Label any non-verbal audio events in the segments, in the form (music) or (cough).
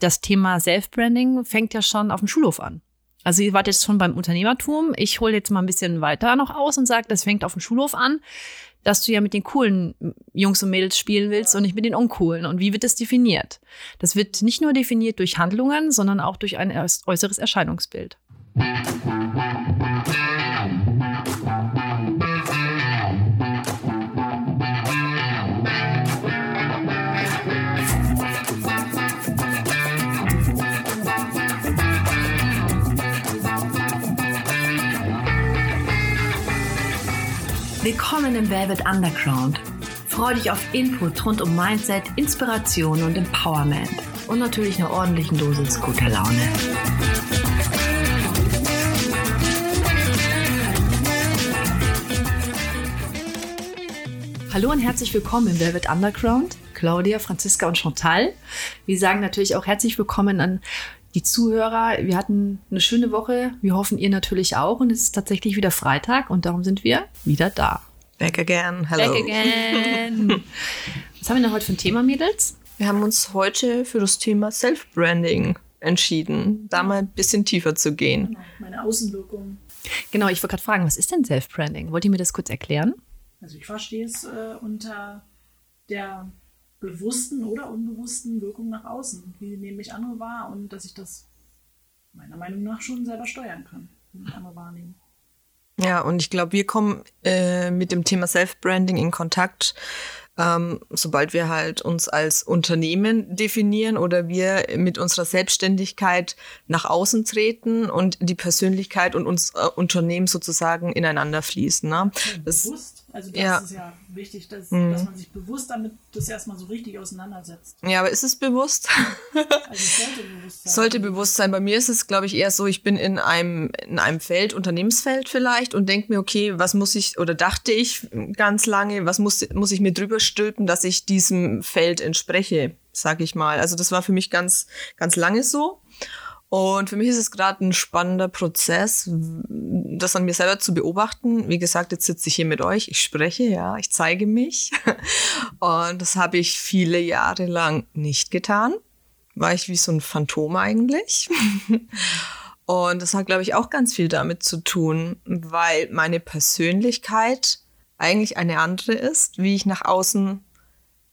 das Thema Self-Branding fängt ja schon auf dem Schulhof an. Also ihr wart jetzt schon beim Unternehmertum. Ich hole jetzt mal ein bisschen weiter noch aus und sage, das fängt auf dem Schulhof an, dass du ja mit den coolen Jungs und Mädels spielen willst und nicht mit den uncoolen. Und wie wird das definiert? Das wird nicht nur definiert durch Handlungen, sondern auch durch ein äußeres Erscheinungsbild. Willkommen im Velvet Underground. Freue dich auf Input rund um Mindset, Inspiration und Empowerment. Und natürlich eine ordentlichen Dosis guter Laune. Hallo und herzlich willkommen im Velvet Underground. Claudia, Franziska und Chantal. Wir sagen natürlich auch herzlich willkommen an die Zuhörer. Wir hatten eine schöne Woche. Wir hoffen, ihr natürlich auch. Und es ist tatsächlich wieder Freitag und darum sind wir wieder da. Back again. Hello. Back again. (laughs) Was haben wir denn heute für ein Thema, Mädels? Wir haben uns heute für das Thema Self-Branding entschieden, da mal ein bisschen tiefer zu gehen. Genau, meine Außenwirkung. Genau, ich wollte gerade fragen, was ist denn Self-Branding? Wollt ihr mir das kurz erklären? Also ich verstehe es äh, unter der bewussten oder unbewussten Wirkung nach außen. Wie nehme ich andere wahr und dass ich das meiner Meinung nach schon selber steuern kann, wie ich andere wahrnehme. Ja, und ich glaube, wir kommen äh, mit dem Thema Self-Branding in Kontakt, ähm, sobald wir halt uns als Unternehmen definieren oder wir mit unserer Selbstständigkeit nach außen treten und die Persönlichkeit und uns äh, Unternehmen sozusagen ineinander fließen. Ne? Das, bewusst also das ja. ist ja wichtig, dass, mhm. dass man sich bewusst damit das erstmal so richtig auseinandersetzt. Ja, aber ist es bewusst? also es sollte bewusst sein. Sollte bewusst sein. Bei mir ist es, glaube ich, eher so, ich bin in einem, in einem Feld, Unternehmensfeld vielleicht und denke mir, okay, was muss ich, oder dachte ich ganz lange, was muss, muss ich mir drüber stülpen, dass ich diesem Feld entspreche, sag ich mal. Also das war für mich ganz, ganz lange so. Und für mich ist es gerade ein spannender Prozess, das an mir selber zu beobachten. Wie gesagt, jetzt sitze ich hier mit euch, ich spreche, ja, ich zeige mich. (laughs) Und das habe ich viele Jahre lang nicht getan. War ich wie so ein Phantom eigentlich. (laughs) Und das hat, glaube ich, auch ganz viel damit zu tun, weil meine Persönlichkeit eigentlich eine andere ist, wie ich nach außen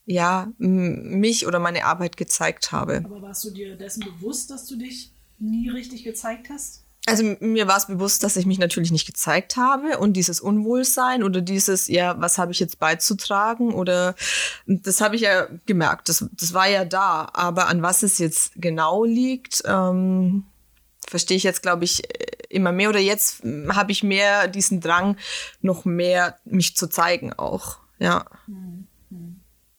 ja mich oder meine Arbeit gezeigt habe. Aber warst du dir dessen bewusst, dass du dich nie richtig gezeigt hast? Also mir war es bewusst, dass ich mich natürlich nicht gezeigt habe und dieses Unwohlsein oder dieses, ja, was habe ich jetzt beizutragen oder das habe ich ja gemerkt, das, das war ja da, aber an was es jetzt genau liegt, ähm, verstehe ich jetzt, glaube ich, immer mehr oder jetzt habe ich mehr diesen Drang, noch mehr mich zu zeigen auch, ja. Mhm.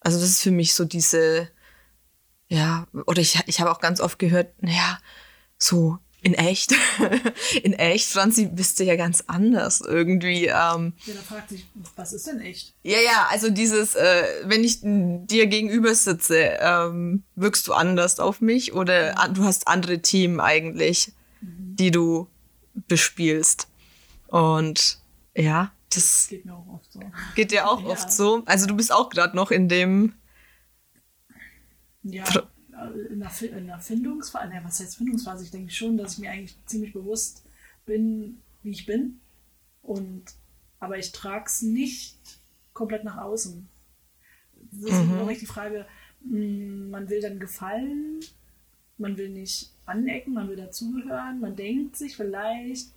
Also das ist für mich so diese, ja, oder ich, ich habe auch ganz oft gehört, naja, so in echt, (laughs) in echt, Franzi, bist du ja ganz anders irgendwie. Ähm. Ja, da fragt sich, was ist denn echt? Ja, ja, also dieses, äh, wenn ich dir gegenüber sitze, ähm, wirkst du anders auf mich oder mhm. du hast andere Themen eigentlich, mhm. die du bespielst. Und ja, das geht mir auch oft so. Geht dir auch ja. oft so. Also du bist auch gerade noch in dem. Ja. In der, in der Findungsphase, was heißt Findungsphase? Ich denke schon, dass ich mir eigentlich ziemlich bewusst bin, wie ich bin. Und, aber ich trage es nicht komplett nach außen. Das ist mhm. die Frage, hm, man will dann gefallen, man will nicht anecken, man will dazugehören, man denkt sich vielleicht,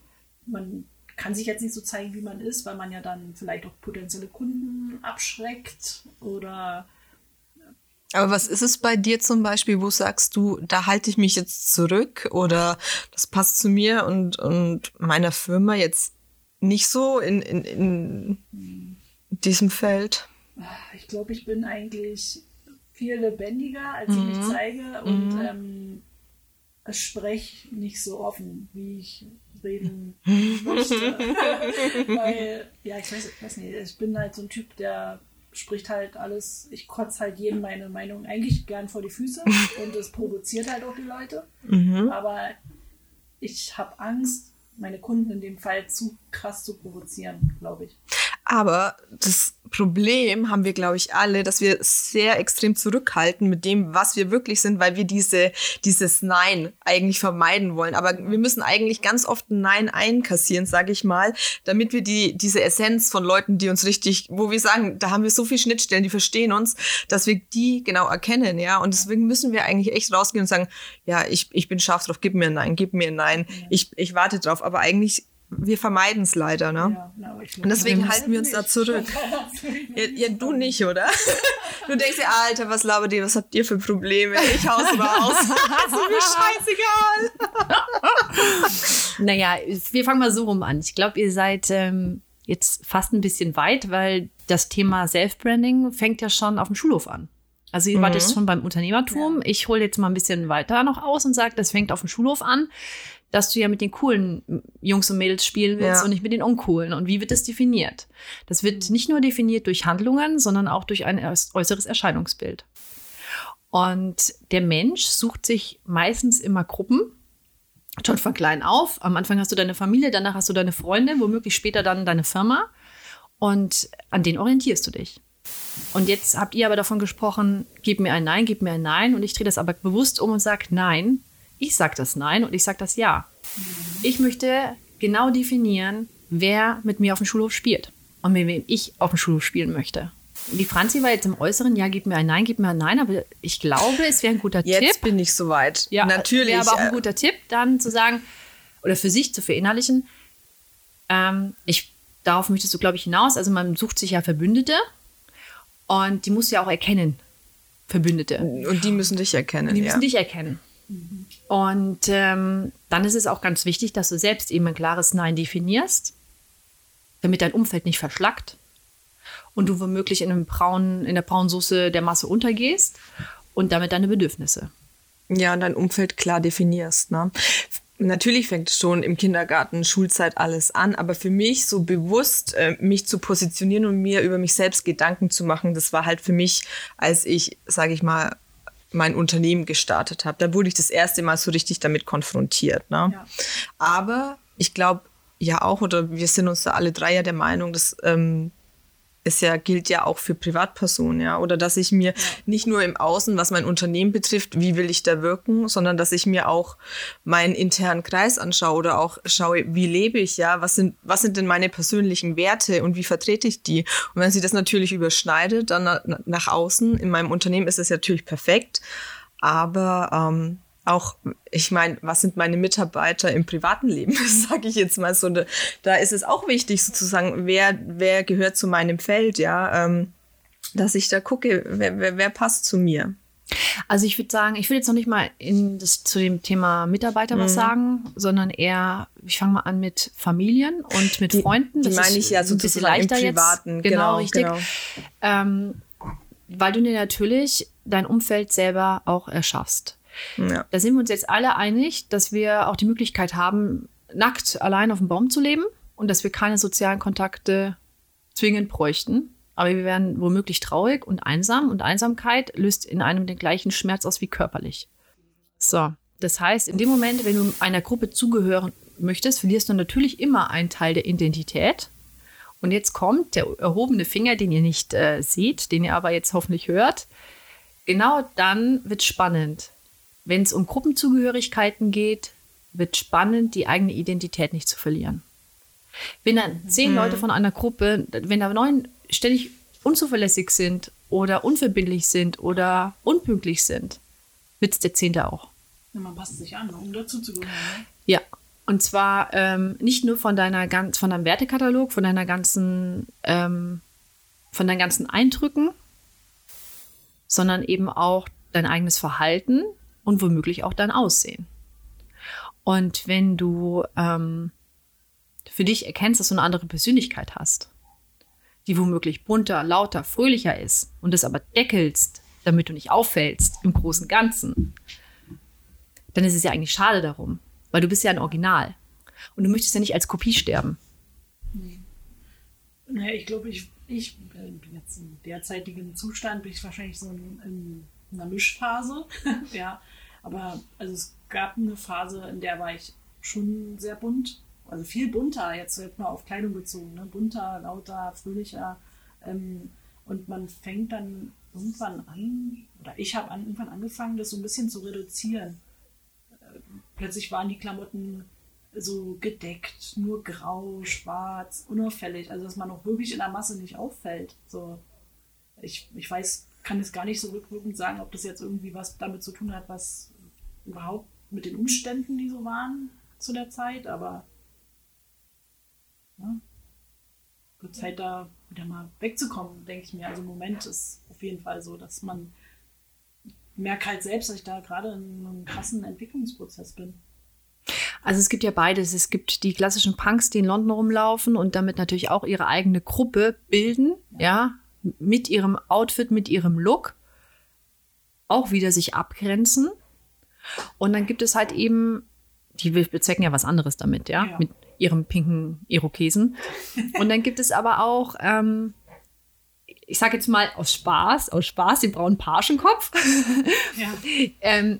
man kann sich jetzt nicht so zeigen, wie man ist, weil man ja dann vielleicht auch potenzielle Kunden abschreckt oder aber was ist es bei dir zum Beispiel, wo sagst du, da halte ich mich jetzt zurück oder das passt zu mir und, und meiner Firma jetzt nicht so in, in, in diesem Feld? Ich glaube, ich bin eigentlich viel lebendiger, als ich mhm. mich zeige und mhm. ähm, spreche nicht so offen, wie ich reden (laughs) möchte. (laughs) Weil, ja, ich weiß, ich weiß nicht, ich bin halt so ein Typ, der spricht halt alles, ich kotze halt jedem meine Meinung eigentlich gern vor die Füße (laughs) und es provoziert halt auch die Leute. Mhm. Aber ich habe Angst, meine Kunden in dem Fall zu krass zu provozieren, glaube ich. Aber das Problem haben wir, glaube ich, alle, dass wir sehr extrem zurückhalten mit dem, was wir wirklich sind, weil wir diese, dieses Nein eigentlich vermeiden wollen. Aber wir müssen eigentlich ganz oft ein Nein einkassieren, sage ich mal, damit wir die, diese Essenz von Leuten, die uns richtig, wo wir sagen, da haben wir so viele Schnittstellen, die verstehen uns, dass wir die genau erkennen, ja. Und deswegen müssen wir eigentlich echt rausgehen und sagen, ja, ich, ich bin scharf drauf, gib mir ein Nein, gib mir ein Nein. Ich, ich warte drauf. Aber eigentlich wir vermeiden es leider, ne? Ja, na, und deswegen halten wir uns da zurück. (laughs) Ja, ja, du nicht, oder? (laughs) Du denkst dir, Alter, was labert ihr, was habt ihr für Probleme? Ich hau's (laughs) raus. ist mir scheißegal. naja, wir fangen mal so rum an. Ich glaube, ihr seid ähm, jetzt fast ein bisschen weit, weil das Thema Self-Branding fängt ja schon auf dem Schulhof an. Also ihr mhm. wart jetzt schon beim Unternehmertum. Ja. Ich hole jetzt mal ein bisschen weiter noch aus und sage, das fängt auf dem Schulhof an dass du ja mit den coolen Jungs und Mädels spielen willst ja. und nicht mit den uncoolen. Und wie wird das definiert? Das wird nicht nur definiert durch Handlungen, sondern auch durch ein äußeres Erscheinungsbild. Und der Mensch sucht sich meistens immer Gruppen, schon von klein auf. Am Anfang hast du deine Familie, danach hast du deine Freunde, womöglich später dann deine Firma. Und an denen orientierst du dich. Und jetzt habt ihr aber davon gesprochen, gib mir ein Nein, gib mir ein Nein. Und ich drehe das aber bewusst um und sage, nein, ich sage das Nein und ich sage das Ja. Ich möchte genau definieren, wer mit mir auf dem Schulhof spielt und mit wem ich auf dem Schulhof spielen möchte. Die Franzi war jetzt im Äußeren, ja, gib mir ein Nein, gib mir ein Nein, aber ich glaube, es wäre ein guter jetzt Tipp. Jetzt bin ich soweit. Ja, natürlich. Wäre aber auch ein äh, guter Tipp, dann zu sagen, oder für sich zu verinnerlichen, ähm, ich, darauf möchtest du, glaube ich, hinaus. Also man sucht sich ja Verbündete und die musst du ja auch erkennen, Verbündete. Und die müssen dich erkennen. Die müssen ja. dich erkennen. Und ähm, dann ist es auch ganz wichtig, dass du selbst eben ein klares Nein definierst, damit dein Umfeld nicht verschlackt und du womöglich in, einem braunen, in der braunen Soße der Masse untergehst und damit deine Bedürfnisse. Ja, und dein Umfeld klar definierst. Ne? Natürlich fängt schon im Kindergarten, Schulzeit alles an, aber für mich so bewusst äh, mich zu positionieren und mir über mich selbst Gedanken zu machen, das war halt für mich, als ich, sage ich mal, mein Unternehmen gestartet habe. Da wurde ich das erste Mal so richtig damit konfrontiert. Ne? Ja. Aber ich glaube ja auch, oder wir sind uns da alle drei ja der Meinung, dass ähm, es ja gilt ja auch für Privatpersonen, ja, oder dass ich mir nicht nur im Außen, was mein Unternehmen betrifft, wie will ich da wirken, sondern dass ich mir auch meinen internen Kreis anschaue oder auch schaue, wie lebe ich, ja, was sind was sind denn meine persönlichen Werte und wie vertrete ich die? Und wenn sie das natürlich überschneidet, dann nach außen in meinem Unternehmen ist es natürlich perfekt, aber ähm, auch, ich meine, was sind meine Mitarbeiter im privaten Leben, (laughs) sage ich jetzt mal so. Da ist es auch wichtig sozusagen, wer, wer gehört zu meinem Feld, ja, ähm, dass ich da gucke, wer, wer, wer passt zu mir. Also ich würde sagen, ich will jetzt noch nicht mal in das, zu dem Thema Mitarbeiter mhm. was sagen, sondern eher, ich fange mal an mit Familien und mit die, Freunden. Das die meine ich ja so ein bisschen leichter im Privaten. Jetzt. Genau, genau richtig. Genau. Ähm, weil du dir natürlich dein Umfeld selber auch erschaffst. Ja. Da sind wir uns jetzt alle einig, dass wir auch die Möglichkeit haben, nackt allein auf dem Baum zu leben und dass wir keine sozialen Kontakte zwingend bräuchten. Aber wir werden womöglich traurig und einsam und Einsamkeit löst in einem den gleichen Schmerz aus wie körperlich. So, das heißt, in dem Moment, wenn du einer Gruppe zugehören möchtest, verlierst du natürlich immer einen Teil der Identität. Und jetzt kommt der erhobene Finger, den ihr nicht äh, seht, den ihr aber jetzt hoffentlich hört. Genau dann wird spannend. Wenn es um Gruppenzugehörigkeiten geht, wird spannend, die eigene Identität nicht zu verlieren. Wenn dann zehn mhm. Leute von einer Gruppe, wenn da neun ständig unzuverlässig sind oder unverbindlich sind oder unpünktlich sind, wird es der zehnte auch. Ja, man passt sich an, um dazu zu gehören. Ne? Ja, und zwar ähm, nicht nur von deiner ganz, von deinem Wertekatalog, von deiner ganzen, ähm, von deinen ganzen Eindrücken, sondern eben auch dein eigenes Verhalten, und womöglich auch dein Aussehen. Und wenn du ähm, für dich erkennst, dass du eine andere Persönlichkeit hast, die womöglich bunter, lauter, fröhlicher ist und das aber deckelst, damit du nicht auffällst im großen Ganzen, dann ist es ja eigentlich schade darum, weil du bist ja ein Original und du möchtest ja nicht als Kopie sterben. Nee. Naja, ich glaube, ich, ich bin jetzt im derzeitigen Zustand, bin ich wahrscheinlich so in, in einer Mischphase. (laughs) ja, aber also es gab eine Phase, in der war ich schon sehr bunt also viel bunter, jetzt wird mal auf Kleidung bezogen, ne? bunter, lauter, fröhlicher. Ähm, und man fängt dann irgendwann an, oder ich habe an, irgendwann angefangen, das so ein bisschen zu reduzieren. Äh, plötzlich waren die Klamotten so gedeckt, nur grau, schwarz, unauffällig, also dass man auch wirklich in der Masse nicht auffällt. So, ich, ich weiß, kann es gar nicht so rückwirkend sagen, ob das jetzt irgendwie was damit zu tun hat, was überhaupt mit den Umständen, die so waren zu der Zeit, aber ja, wird Zeit da wieder mal wegzukommen, denke ich mir. Also im Moment ist auf jeden Fall so, dass man merkt halt selbst, dass ich da gerade in einem krassen Entwicklungsprozess bin. Also es gibt ja beides. Es gibt die klassischen Punks, die in London rumlaufen und damit natürlich auch ihre eigene Gruppe bilden, ja, mit ihrem Outfit, mit ihrem Look auch wieder sich abgrenzen. Und dann gibt es halt eben, die bezwecken ja was anderes damit, ja, Ja. mit ihrem pinken Irokesen. Und dann gibt es aber auch, ähm, ich sage jetzt mal aus Spaß, aus Spaß, den braunen Pagenkopf, Ja, (laughs) ähm,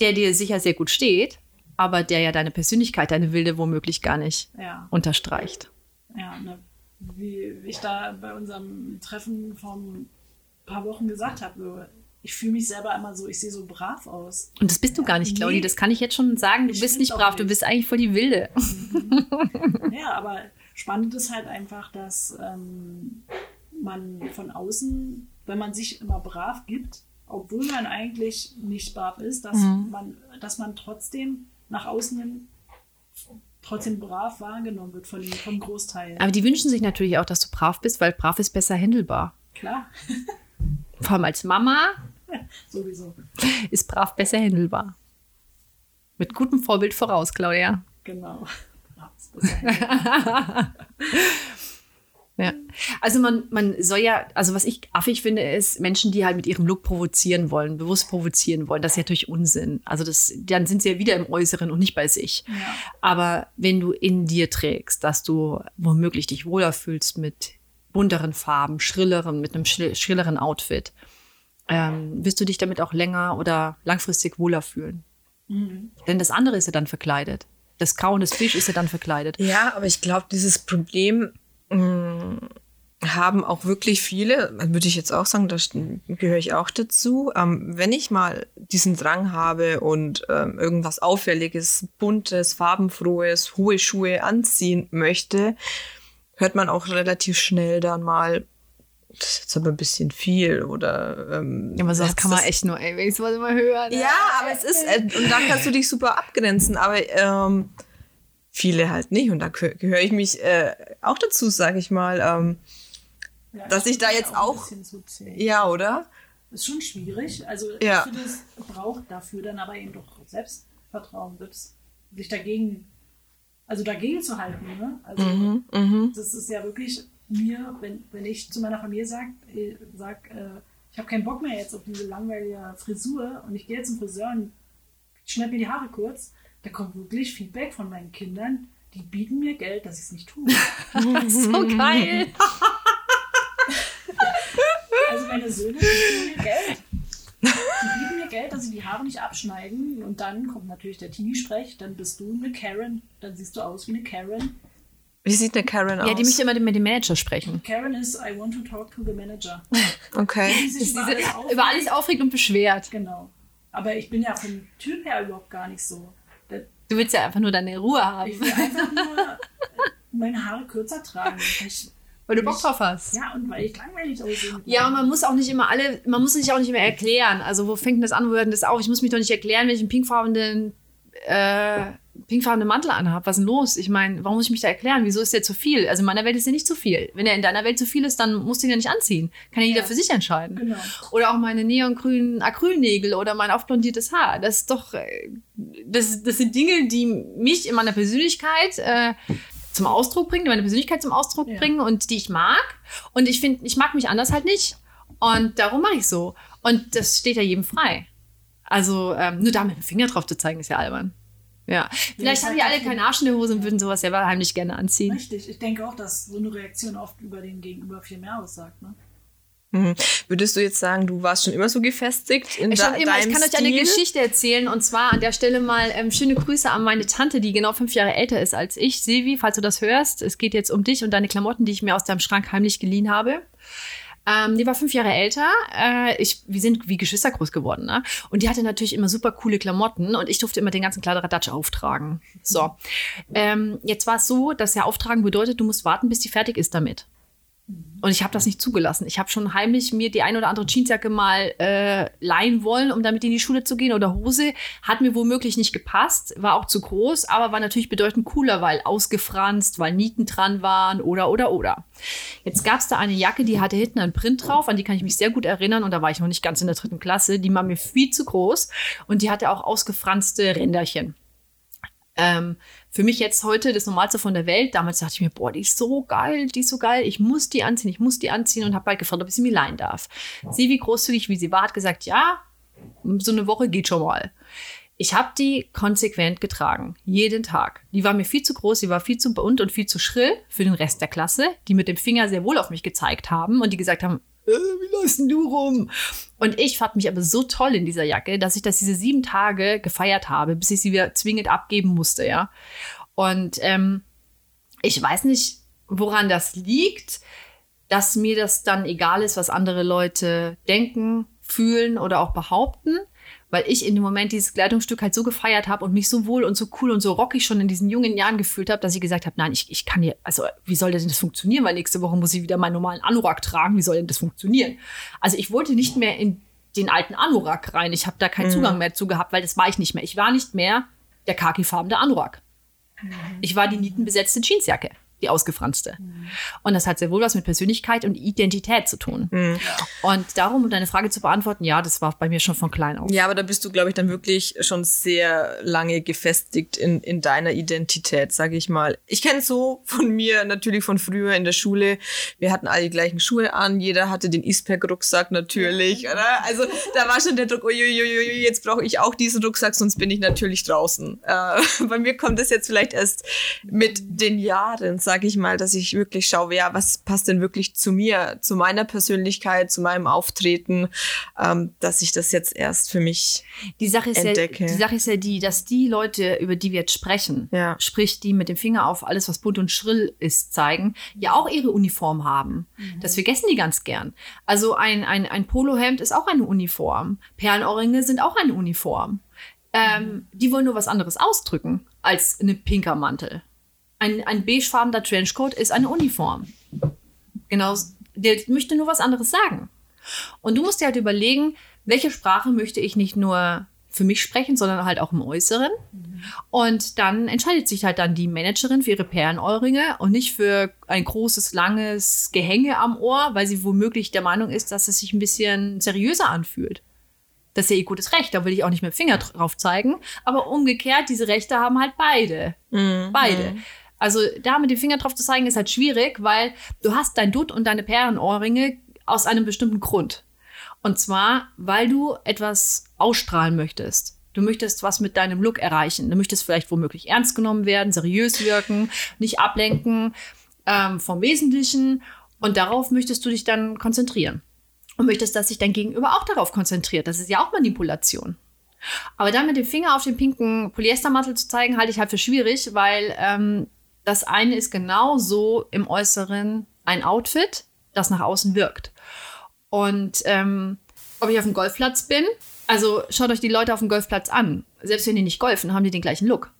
der dir sicher sehr gut steht, aber der ja deine Persönlichkeit, deine Wilde womöglich gar nicht ja. unterstreicht. Ja, ne, wie ich da bei unserem Treffen vor ein paar Wochen gesagt habe, ich fühle mich selber immer so, ich sehe so brav aus. Und das bist du gar nicht, Claudi. Nee. Das kann ich jetzt schon sagen. Du Ich bist nicht brav, du nicht. bist eigentlich voll die Wilde. Ja, aber spannend ist halt einfach, dass ähm, man von außen, wenn man sich immer brav gibt, obwohl man eigentlich nicht brav ist, dass, man, dass man trotzdem nach außen hin trotzdem brav wahrgenommen wird von, vom Großteil. Aber die wünschen sich natürlich auch, dass du brav bist, weil brav ist besser handelbar. Klar, (laughs) Vor allem als Mama (laughs) sowieso. ist brav besser handelbar. Mit gutem Vorbild voraus, Claudia. Genau. (laughs) Ja, ist besser. Ja. Also man, man soll ja, also was ich affig finde, ist Menschen, die halt mit ihrem Look provozieren wollen, bewusst provozieren wollen. Das ist ja natürlich Unsinn. Also das, dann sind sie ja wieder im Äußeren und nicht bei sich. Ja. Aber wenn du in dir trägst, dass du womöglich dich wohler fühlst mit bunteren Farben, schrilleren, mit einem schrill- schrilleren Outfit, ähm, wirst du dich damit auch länger oder langfristig wohler fühlen. Denn das andere ist ja dann verkleidet. Das Grau und das Fisch ist ja dann verkleidet. Ja, aber ich glaube, dieses Problem haben auch wirklich viele, würde ich jetzt auch sagen, da gehöre ich auch dazu. Ähm, wenn ich mal diesen Drang habe und ähm, irgendwas Auffälliges, Buntes, Farbenfrohes, hohe Schuhe anziehen möchte, hört man auch relativ schnell dann mal, das ist jetzt aber ein bisschen viel oder ähm, Ja, aber sowas kann man echt nur, ey, wenn ich sowas immer höre. ne? ja, aber es ist, äh, und da kannst du dich super abgrenzen, aber ähm, viele halt nicht. Und da gehö- gehöre ich mich äh, auch dazu, sage ich mal. Ähm, Ja, Dass ich da jetzt auch- ja, oder? ist schon schwierig. Also Ja. ich finde, es braucht dafür dann aber eben doch Selbstvertrauen, selbst sich dagegen, also dagegen zu halten. Ne? Also Mhm, das ist ja wirklich mir, wenn, wenn ich zu meiner Familie sage, äh, sag, äh, ich habe keinen Bock mehr jetzt auf diese langweilige Frisur und ich gehe jetzt zum Friseur und schneide mir die Haare kurz, da kommt wirklich Feedback von meinen Kindern, die bieten mir Geld, dass ich es nicht tue. (laughs) so geil. (laughs) Also meine Söhne bieten mir Geld. Die bieten mir Geld, dass sie die Haare nicht abschneiden. Und dann kommt natürlich der Teenie-Sprech. Dann bist du eine Karen. Dann siehst du aus wie eine Karen. Wie sieht eine Karen aus? Ja, die möchte immer mit dem Manager sprechen. Karen ist I want to talk to the manager. Okay. Die sich über alles aufregt. Über alles aufregt und beschwert. Genau. Aber ich bin ja vom Typ her überhaupt gar nicht so. Du willst ja einfach nur deine Ruhe haben, Ich will einfach nur äh, meine Haare kürzer tragen. Weil Ich, weil du Bock drauf hast. ja, und weil ich langweilig aussehe. Ja, und man muss auch nicht immer alle, man muss sich auch nicht mehr erklären. Also wo fängt denn das an, wo hört das auf? Ich muss mich doch nicht erklären, wenn ich einen pinkfarbenen, äh, pinkfarbenen Mantel anhabe. Was ist denn los? Ich meine, warum muss ich mich da erklären? Wieso ist der zu viel? Also in meiner Welt ist der nicht zu viel. Wenn er in deiner Welt zu viel ist, dann musst du ihn ja nicht anziehen. Kann ja jeder Ja. für sich entscheiden. Genau. Oder auch meine neongrünen Acrylnägel oder mein aufblondiertes Haar. Das ist doch, äh, das, das sind Dinge, die mich in meiner Persönlichkeit äh, zum Ausdruck bringen, die meine Persönlichkeit zum Ausdruck Ja. bringen und die ich mag. Und ich finde, ich mag mich anders halt nicht. Und darum mache ich so. Und das steht ja jedem frei. Also ähm, nur da mit dem Finger drauf zu zeigen, ist ja albern. Ja, vielleicht haben die alle keinen Arsch in der Hose und würden sowas selber heimlich gerne anziehen. Richtig. Ich denke auch, dass so eine Reaktion oft über den Gegenüber viel mehr aussagt. Ne? Mhm. Würdest du jetzt sagen, du warst schon immer so gefestigt in Schon de immer. Ich kann euch eine Geschichte erzählen und zwar an der Stelle mal ähm, schöne Grüße an meine Tante, die genau fünf Jahre älter ist als ich. Silvi, falls du das hörst, es geht jetzt um dich und deine Klamotten, die ich mir aus deinem Schrank heimlich geliehen habe. Ähm, die war fünf Jahre älter. Äh, ich, wir sind wie Geschwister groß geworden. Ne? Und die hatte natürlich immer super coole Klamotten und ich durfte immer den ganzen Kladderadatsch auftragen. So. Ähm, jetzt war es so, dass ja auftragen bedeutet, du musst warten, bis die fertig ist damit. Und ich habe das nicht zugelassen. Ich habe schon heimlich mir die ein oder andere Jeansjacke mal äh, leihen wollen, um damit in die Schule zu gehen oder Hose. Hat mir womöglich nicht gepasst, war auch zu groß, aber war natürlich bedeutend cooler, weil ausgefranst, weil Nieten dran waren oder oder oder. Jetzt gab es da eine Jacke, die hatte hinten einen Print drauf, an die kann ich mich sehr gut erinnern und da war ich noch nicht ganz in der dritten Klasse. Die war mir viel zu groß und die hatte auch ausgefranste Ränderchen. Ähm, für mich jetzt heute das Normalste von der Welt. Damals dachte ich mir, boah, die ist so geil, die ist so geil. Ich muss die anziehen, ich muss die anziehen und habe bald gefragt, ob ich sie mir leihen darf. Sie, wie großzügig wie sie war, hat gesagt, ja, so eine Woche geht schon mal. Ich habe die konsequent getragen, jeden Tag. Die war mir viel zu groß, die war viel zu bunt und viel zu schrill für den Rest der Klasse, die mit dem Finger sehr wohl auf mich gezeigt haben und die gesagt haben, äh, wie läufst denn du rum? Und ich fand mich aber so toll in dieser Jacke, dass ich das diese sieben Tage gefeiert habe, bis ich sie wieder zwingend abgeben musste, ja. Und ähm, ich weiß nicht, woran das liegt, dass mir das dann egal ist, was andere Leute denken, fühlen oder auch behaupten, weil ich in dem Moment dieses Kleidungsstück halt so gefeiert habe und mich so wohl und so cool und so rockig schon in diesen jungen Jahren gefühlt habe, dass ich gesagt habe, nein, ich, ich kann hier, also wie soll denn das funktionieren, weil nächste Woche muss ich wieder meinen normalen Anorak tragen, wie soll denn das funktionieren? Also ich wollte nicht mehr in den alten Anorak rein, ich habe da keinen Zugang mehr zu gehabt, weil das war ich nicht mehr. Ich war nicht mehr der khakifarbene Anorak. Ich war die nietenbesetzte Jeansjacke, die ausgefranste. Und das hat sehr wohl was mit Persönlichkeit und Identität zu tun. Und darum, um deine Frage zu beantworten, ja, das war bei mir schon von klein auf. Ja, aber da bist du, glaube ich, dann wirklich schon sehr lange gefestigt in, in deiner Identität, sage ich mal. Ich kenne so von mir natürlich von früher in der Schule. Wir hatten alle die gleichen Schuhe an, jeder hatte den Eastpack-Rucksack natürlich, oder? Also da war schon der Druck, uiuiui, jetzt brauche ich auch diesen Rucksack, sonst bin ich natürlich draußen. Äh, (laughs) bei mir kommt das jetzt vielleicht erst mit den Jahren, sage ich mal, dass ich wirklich schaue, ja, was passt denn wirklich zu mir, zu meiner Persönlichkeit, zu meinem Auftreten, ähm, dass ich das jetzt erst für mich Die Sache, ist ja, entdecke. die Sache ist ja die, dass die Leute, über die wir jetzt sprechen, Ja. sprich die mit dem Finger auf alles, was bunt und schrill ist, zeigen, ja auch ihre Uniform haben. Das vergessen die ganz gern. Also ein, ein, ein Polohemd ist auch eine Uniform. Perlenohrringe sind auch eine Uniform. Ähm, die wollen nur was anderes ausdrücken als eine pinker Mantel. Ein, ein beigefarbener Trenchcoat ist eine Uniform. Genau, der möchte nur was anderes sagen. Und du musst dir halt überlegen, welche Sprache möchte ich nicht nur für mich sprechen, sondern halt auch im Äußeren. Und dann entscheidet sich halt dann die Managerin für ihre Perlenohrringe und nicht für ein großes, langes Gehänge am Ohr, weil sie womöglich der Meinung ist, dass es sich ein bisschen seriöser anfühlt. Das ist ja ihr gutes Recht, da will ich auch nicht mit dem Finger drauf zeigen. Aber umgekehrt, diese Rechte haben halt beide. Beide. Also da mit dem Finger drauf zu zeigen, ist halt schwierig, weil du hast dein Dutt und deine Perlenohrringe aus einem bestimmten Grund. Und zwar, weil du etwas ausstrahlen möchtest. Du möchtest was mit deinem Look erreichen. Du möchtest vielleicht womöglich ernst genommen werden, seriös wirken, nicht ablenken ähm, vom Wesentlichen. Und darauf möchtest du dich dann konzentrieren. Und möchtest, dass sich dein Gegenüber auch darauf konzentriert. Das ist ja auch Manipulation. Aber dann mit dem Finger auf den pinken Polyestermantel zu zeigen, halte ich halt für schwierig, weil ähm, das eine ist genauso im Äußeren ein Outfit, das nach außen wirkt. Und ähm, ob ich auf dem Golfplatz bin, also schaut euch die Leute auf dem Golfplatz an. Selbst wenn die nicht golfen, haben die den gleichen Look.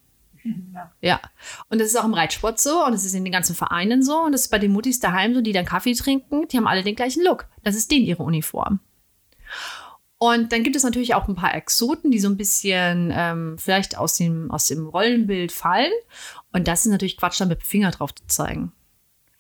Ja. Ja. Und das ist auch im Reitsport so und es ist in den ganzen Vereinen so und das ist bei den Muttis daheim so, die dann Kaffee trinken, die haben alle den gleichen Look. Das ist denen ihre Uniform. Und dann gibt es natürlich auch ein paar Exoten, die so ein bisschen ähm, vielleicht aus dem, aus dem Rollenbild fallen. Und das ist natürlich Quatsch, da mit dem Finger drauf zu zeigen.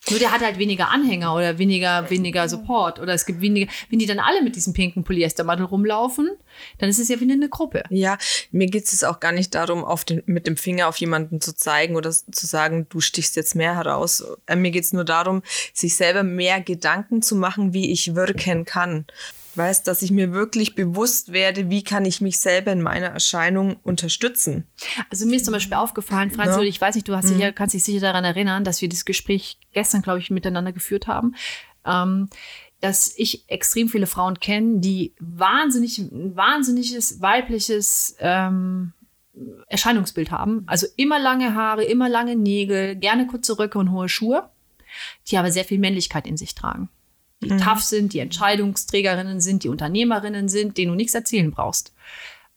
Nur der hat halt weniger Anhänger oder weniger, weniger Support. Oder es gibt weniger, wenn die dann alle mit diesem pinken Polyestermantel rumlaufen, dann ist es ja wieder eine Gruppe. Ja, mir geht es auch gar nicht darum, auf den, mit dem Finger auf jemanden zu zeigen oder zu sagen, du stichst jetzt mehr heraus. Äh, Mir geht es nur darum, sich selber mehr Gedanken zu machen, wie ich wirken kann. Weißt, dass ich mir wirklich bewusst werde, wie kann ich mich selber in meiner Erscheinung unterstützen. Also mir ist zum Beispiel aufgefallen, Franz, Ja. ich weiß nicht, du hast sicher, kannst dich sicher daran erinnern, dass wir das Gespräch gestern, glaube ich, miteinander geführt haben. Ähm, dass ich extrem viele Frauen kenne, die wahnsinnig, wahnsinniges weibliches ähm, Erscheinungsbild haben. Also immer lange Haare, immer lange Nägel, gerne kurze Röcke und hohe Schuhe, die aber sehr viel Männlichkeit in sich tragen. Die mhm. tough sind, die Entscheidungsträgerinnen sind, die Unternehmerinnen sind, denen du nichts erzählen brauchst.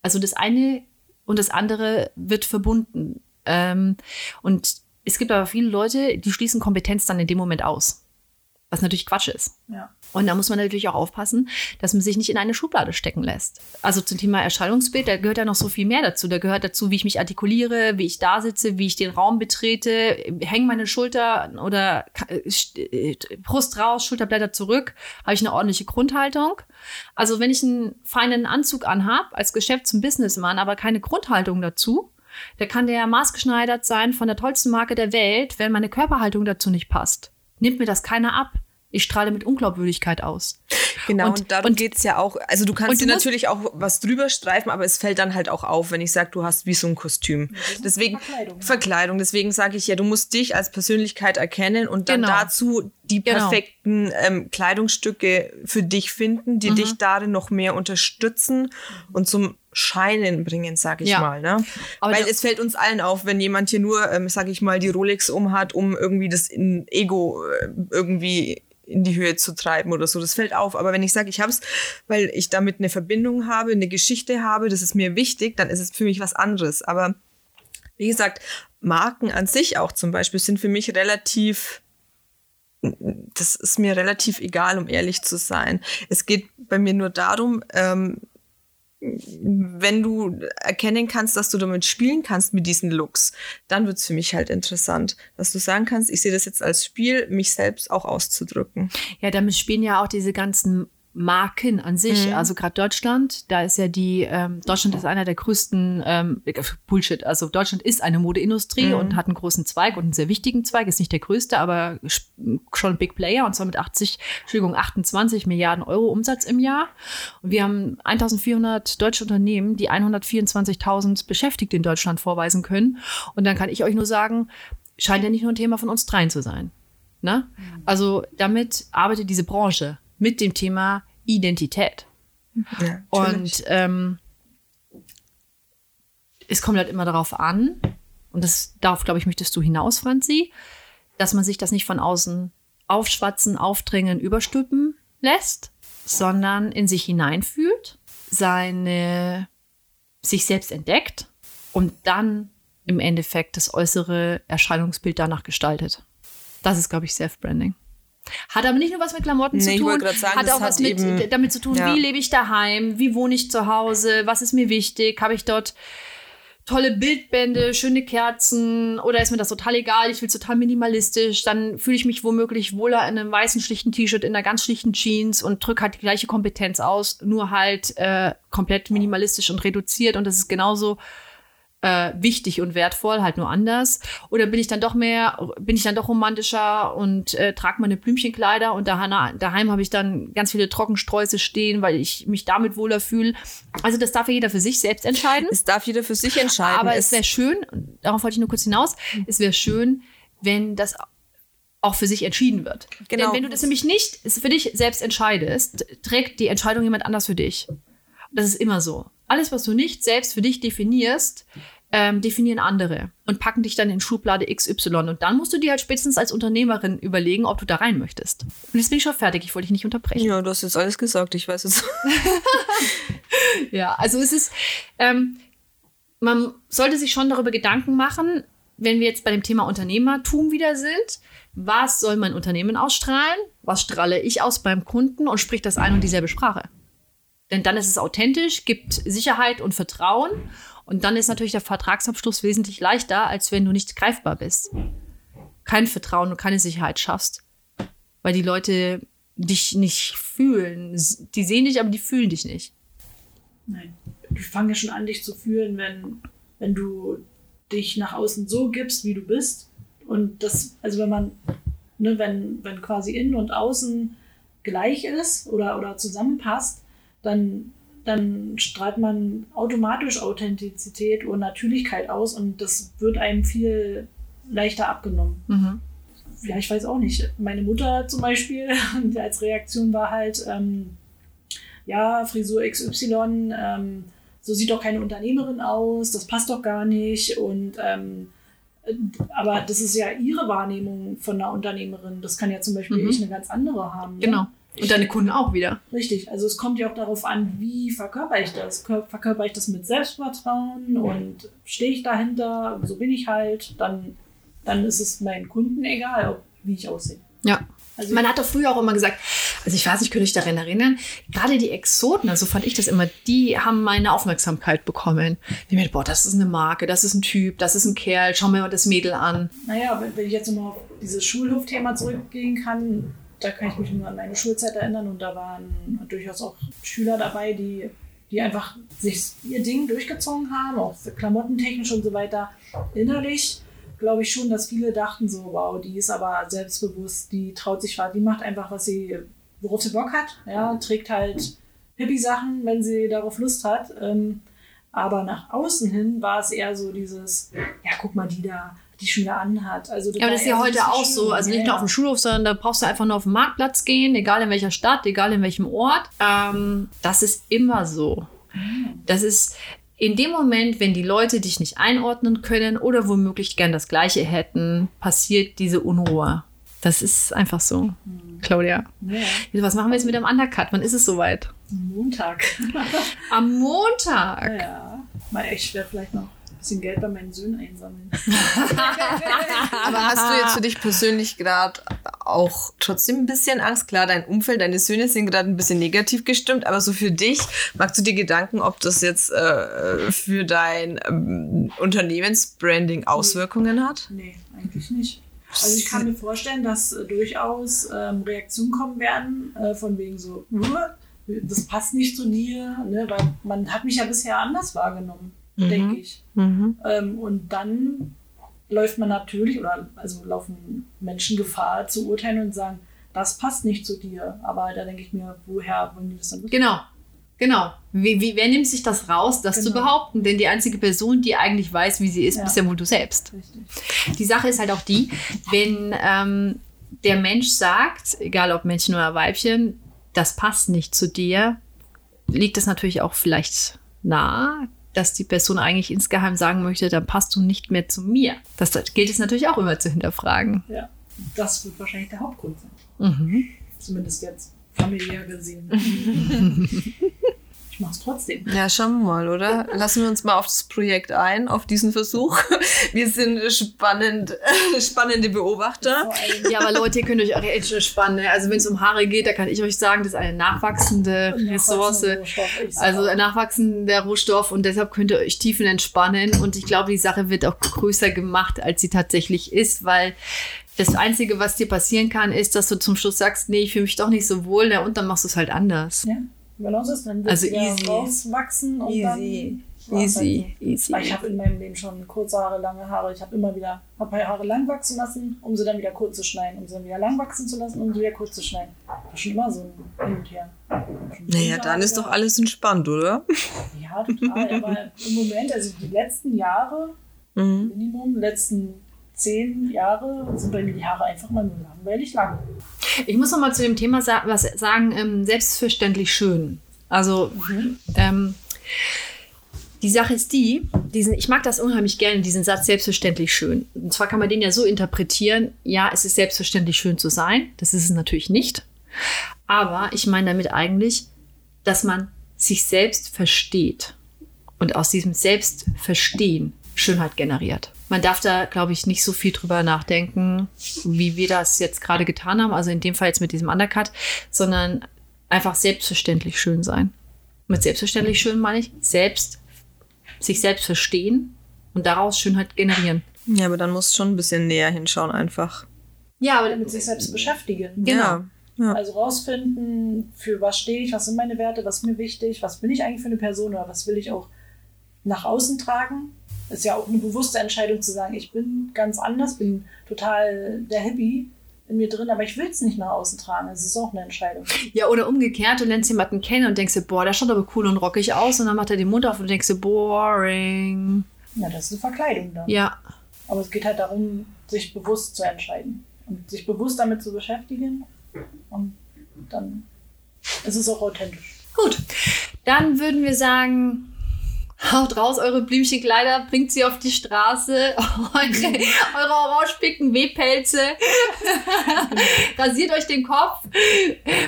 Also das eine und das andere wird verbunden. Ähm, und es gibt aber viele Leute, die schließen Kompetenz dann in dem Moment aus. Was natürlich Quatsch ist. Ja. Und da muss man natürlich auch aufpassen, dass man sich nicht in eine Schublade stecken lässt. Also zum Thema Erscheinungsbild, da gehört ja noch so viel mehr dazu. Da gehört dazu, wie ich mich artikuliere, wie ich da sitze, wie ich den Raum betrete, hängen meine Schulter oder äh, Brust raus, Schulterblätter zurück, habe ich eine ordentliche Grundhaltung. Also wenn ich einen feinen Anzug anhab als Geschäfts- und Businessmann, aber keine Grundhaltung dazu, da kann der maßgeschneidert sein von der tollsten Marke der Welt, wenn meine Körperhaltung dazu nicht passt. Nimmt mir das keiner ab ich strahle mit Unglaubwürdigkeit aus. Genau, und, und darum geht es ja auch. Also du kannst dir natürlich auch was drüber streifen, aber es fällt dann halt auch auf, wenn ich sage, du hast wie so ein Kostüm. Deswegen Verkleidung. Verkleidung. Deswegen sage ich ja, du musst dich als Persönlichkeit erkennen und dann genau. dazu die genau. perfekten ähm, Kleidungsstücke für dich finden, die mhm. dich darin noch mehr unterstützen und zum Scheinen bringen, sag ich ja. mal. Ne? Aber Weil es fällt uns allen auf, wenn jemand hier nur, ähm, sag ich mal, die Rolex umhat, um irgendwie das Ego äh, irgendwie in die Höhe zu treiben oder so. Das fällt auf. Aber wenn ich sage, ich habe es, weil ich damit eine Verbindung habe, eine Geschichte habe, das ist mir wichtig, dann ist es für mich was anderes. Aber wie gesagt, Marken an sich auch zum Beispiel sind für mich relativ das ist mir relativ egal, um ehrlich zu sein. Es geht bei mir nur darum, ähm, wenn du erkennen kannst, dass du damit spielen kannst mit diesen Looks, dann wird's für mich halt interessant, dass du sagen kannst, ich sehe das jetzt als Spiel, mich selbst auch auszudrücken. Ja, damit spielen ja auch diese ganzen Marken an sich. Mhm. Also gerade Deutschland, da ist ja die, ähm, Deutschland ist einer der größten, ähm, Bullshit, also Deutschland ist eine Modeindustrie mhm. und hat einen großen Zweig und einen sehr wichtigen Zweig, ist nicht der größte, aber schon ein Big Player und zwar mit 80, Entschuldigung, 28 Milliarden Euro Umsatz im Jahr. Und wir haben 1400 deutsche Unternehmen, die 124.000 Beschäftigte in Deutschland vorweisen können. Und dann kann ich euch nur sagen, scheint ja nicht nur ein Thema von uns dreien zu sein. Ne? Mhm. Also damit arbeitet diese Branche mit dem Thema Identität. Ja, und ähm, es kommt halt immer darauf an, und das darauf, glaube ich, möchtest du hinaus, Franzi, dass man sich das nicht von außen aufschwatzen, aufdrängen, überstülpen lässt, sondern in sich hineinfühlt, seine, sich selbst entdeckt und dann im Endeffekt das äußere Erscheinungsbild danach gestaltet. Das ist, glaube ich, Self-Branding. Hat aber nicht nur was mit Klamotten nee, zu tun, sagen, hat auch was mit, damit zu tun, ja. wie lebe ich daheim, wie wohne ich zu Hause, was ist mir wichtig, habe ich dort tolle Bildbände, schöne Kerzen oder ist mir das total egal, ich will total minimalistisch, dann fühle ich mich womöglich wohler in einem weißen schlichten T-Shirt, in einer ganz schlichten Jeans und drücke halt die gleiche Kompetenz aus, nur halt äh, komplett minimalistisch und reduziert und das ist genauso äh, wichtig und wertvoll, halt nur anders? Oder bin ich dann doch mehr, bin ich dann doch romantischer und äh, trage meine Blümchenkleider und daheim, daheim habe ich dann ganz viele Trockensträuße stehen, weil ich mich damit wohler fühle. Also das darf ja jeder für sich selbst entscheiden. Es darf jeder für sich entscheiden. Aber es wäre schön, darauf wollte ich nur kurz hinaus, es wäre schön, wenn das auch für sich entschieden wird. Genau. Denn wenn du das nämlich nicht für dich selbst entscheidest, trägt die Entscheidung jemand anders für dich. Das ist immer so. Alles, was du nicht selbst für dich definierst, ähm, definieren andere und packen dich dann in Schublade XY. Und dann musst du dir halt spätestens als Unternehmerin überlegen, ob du da rein möchtest. Und jetzt bin ich schon fertig, ich wollte dich nicht unterbrechen. Ja, du hast jetzt alles gesagt, ich weiß es. (laughs) ja, also es ist, ähm, man sollte sich schon darüber Gedanken machen, wenn wir jetzt bei dem Thema Unternehmertum wieder sind, was soll mein Unternehmen ausstrahlen? Was strahle ich aus beim Kunden und spricht das ein und dieselbe Sprache? Denn dann ist es authentisch, gibt Sicherheit und Vertrauen und dann ist natürlich der Vertragsabschluss wesentlich leichter, als wenn du nicht greifbar bist. Kein Vertrauen und keine Sicherheit schaffst. Weil die Leute dich nicht fühlen. Die sehen dich, aber die fühlen dich nicht. Nein. Die fangen ja schon an, dich zu fühlen, wenn, wenn du dich nach außen so gibst, wie du bist. Und das, also wenn man, ne, wenn, wenn quasi innen und außen gleich ist oder, oder zusammenpasst, dann dann strahlt man automatisch Authentizität und Natürlichkeit aus und das wird einem viel leichter abgenommen. Mhm. ja, ich weiß auch nicht. Meine Mutter zum Beispiel, (laughs) als Reaktion war halt, ähm, ja, Frisur XY, ähm, so sieht doch keine Unternehmerin aus, das passt doch gar nicht. Und ähm, äh, aber das ist ja ihre Wahrnehmung von einer Unternehmerin. Das kann ja zum Beispiel Mhm. ich eine ganz andere haben. ne? Und deine Kunden auch wieder. Richtig, also es kommt ja auch darauf an, wie verkörper ich das. Kör- Verkörper ich das mit Selbstvertrauen und stehe ich dahinter, so bin ich halt, dann, dann ist es meinen Kunden egal, ob, wie ich aussehe. Ja. Also Man hat doch früher auch immer gesagt, also ich weiß nicht, könnte ich daran erinnern, gerade die Exoten, also fand ich das immer, die haben meine Aufmerksamkeit bekommen. Ich mir, boah, das ist eine Marke, das ist ein Typ, das ist ein Kerl, schau mir mal das Mädel an. Naja, wenn, wenn ich jetzt nochmal auf dieses Schulhofthema zurückgehen kann, da kann ich mich nur an meine Schulzeit erinnern und da waren durchaus auch Schüler dabei, die, die einfach sich ihr Ding durchgezogen haben, auch klamottentechnisch und so weiter. Innerlich glaube ich schon, dass viele dachten so, wow, die ist aber selbstbewusst, die traut sich was, die macht einfach, was sie, worauf sie Bock hat, ja, trägt halt Hippie-Sachen, wenn sie darauf Lust hat. Ähm, aber nach außen hin war es eher so dieses, ja, guck mal, die da, die schon wieder anhat. Also Ja, aber das ist ja heute ein auch so. Also nicht nur auf dem Schulhof, sondern da brauchst du einfach nur auf den Marktplatz gehen, egal in welcher Stadt, egal in welchem Ort. Ähm, das ist immer so. Das ist in dem Moment, wenn die Leute dich nicht einordnen können oder womöglich gern das Gleiche hätten, passiert diese Unruhe. Das ist einfach so. Claudia. Ja, Was machen wir jetzt mit dem Undercut? Wann ist es soweit? Montag. Am Montag. ja, mal ich werde vielleicht noch bisschen Geld bei meinen Söhnen einsammeln. (laughs) Aber hast du jetzt für dich persönlich gerade auch trotzdem ein bisschen Angst? Klar, dein Umfeld, deine Söhne sind gerade ein bisschen negativ gestimmt, aber so für dich, magst du dir Gedanken, ob das jetzt äh, für dein ähm, Unternehmensbranding Auswirkungen hat? Nee, eigentlich nicht. Also ich kann mir vorstellen, dass äh, durchaus ähm, Reaktionen kommen werden, äh, von wegen so, "Uah, das passt nicht zu dir, ne? weil man hat mich ja bisher anders wahrgenommen, denke ich. Ähm, und dann läuft man natürlich, oder also laufen Menschen Gefahr zu urteilen und sagen, das passt nicht zu dir. Aber da denke ich mir, woher wollen die das dann wissen? Genau. Genau. Wie, wie, wer nimmt sich das raus, das zu Genau. behaupten? Denn die einzige Person, die eigentlich weiß, wie sie ist, Ja. bist ja wohl du selbst. Richtig. Die Sache ist halt auch die, wenn ähm, der Mensch sagt, egal ob Männchen oder Weibchen, das passt nicht zu dir, liegt es natürlich auch vielleicht nahe, dass die Person eigentlich insgeheim sagen möchte, dann passt du nicht mehr zu mir. Das, das gilt es natürlich auch immer zu hinterfragen. Ja, das wird wahrscheinlich der Hauptgrund sein. Mhm. Zumindest jetzt familiär gesehen. (laughs) ich mach's trotzdem. Ja, schauen wir mal, oder? Lassen wir uns mal auf das Projekt ein, auf diesen Versuch. Wir sind spannend, (laughs) spannende Beobachter. Ja, aber Leute, ihr könnt euch auch echt schon spannen. ne? Also wenn es um Haare geht, da kann ich euch sagen, das ist eine nachwachsende Ressource. Also ein nachwachsender Rohstoff und deshalb könnt ihr euch tiefen entspannen. Und ich glaube, die Sache wird auch größer gemacht, als sie tatsächlich ist, weil das Einzige, was dir passieren kann, ist, dass du zum Schluss sagst, nee, ich fühle mich doch nicht so wohl, na, und dann machst du es halt anders. Ja, so ist dann wird Also easy. rauswachsen und Easy. dann Easy, halt so. easy. Ich habe in meinem Leben schon kurze Haare, lange Haare. Ich habe immer wieder hab meine Haare lang wachsen lassen, um sie dann wieder kurz zu schneiden, um sie dann wieder lang wachsen zu lassen, um sie wieder kurz zu schneiden. War schon immer so ein Hin und Her. Naja, dann ist doch alles entspannt, oder? Ja, total. Aber im Moment, also die letzten Jahre, Mhm. Minimum, letzten zehn Jahre, sind bei mir die Haare einfach mal nur langweilig lang. Ich muss noch mal zu dem Thema was sagen, ähm, selbstverständlich schön. Also ähm, die Sache ist die, diesen, ich mag das unheimlich gerne, diesen Satz selbstverständlich schön. Und zwar kann man den ja so interpretieren, ja, es ist selbstverständlich schön zu sein. Das ist es natürlich nicht. Aber ich meine damit eigentlich, dass man sich selbst versteht und aus diesem Selbstverstehen Schönheit generiert. Man darf da, glaube ich, nicht so viel drüber nachdenken, wie wir das jetzt gerade getan haben, also in dem Fall jetzt mit diesem Undercut, sondern einfach selbstverständlich schön sein. Mit selbstverständlich schön meine ich selbst, sich selbst verstehen und daraus Schönheit generieren. Ja, aber dann musst du schon ein bisschen näher hinschauen einfach. Ja, aber Mit sich selbst beschäftigen. Genau. Ja. Ja. Also rausfinden, für was stehe ich, was sind meine Werte, was ist mir wichtig, was bin ich eigentlich für eine Person oder was will ich auch nach außen tragen. Ist ja auch eine bewusste Entscheidung zu sagen, ich bin ganz anders, bin total der Hippie in mir drin, aber ich will es nicht nach außen tragen. Es ist auch eine Entscheidung. Ja, oder umgekehrt, du lernst jemanden kennen und denkst dir, boah, der schaut aber cool und rockig aus und dann macht er den Mund auf und denkst dir, boring. Ja, das ist eine Verkleidung dann. Ja, Aber es geht halt darum, sich bewusst zu entscheiden. Und sich bewusst damit zu beschäftigen. Und dann ist es auch authentisch. Gut, dann würden wir sagen, haut raus eure Blümchenkleider, bringt sie auf die Straße, (laughs) eure, eure orangepicken Wehpelze, (laughs) rasiert euch den Kopf,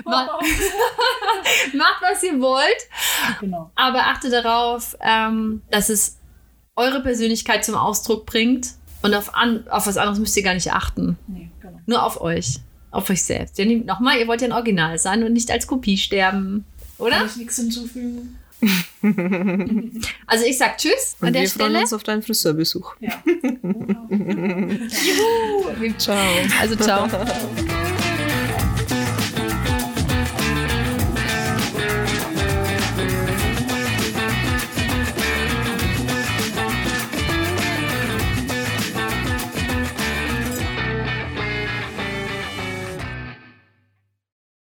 macht, (laughs) macht, was ihr wollt, Genau. aber achtet darauf, ähm, dass es eure Persönlichkeit zum Ausdruck bringt und auf, an, auf was anderes müsst ihr gar nicht achten. Nee, genau. Nur auf euch. Auf euch selbst. Denn nochmal, ihr wollt ja ein Original sein und nicht als Kopie sterben. Kann Oder? ich nichts hinzufügen? (laughs) Also ich sag Tschüss Und an der wir freuen Stelle. uns auf deinen Friseurbesuch. Ja. (laughs) Juhu. Ciao. Also ciao. (laughs)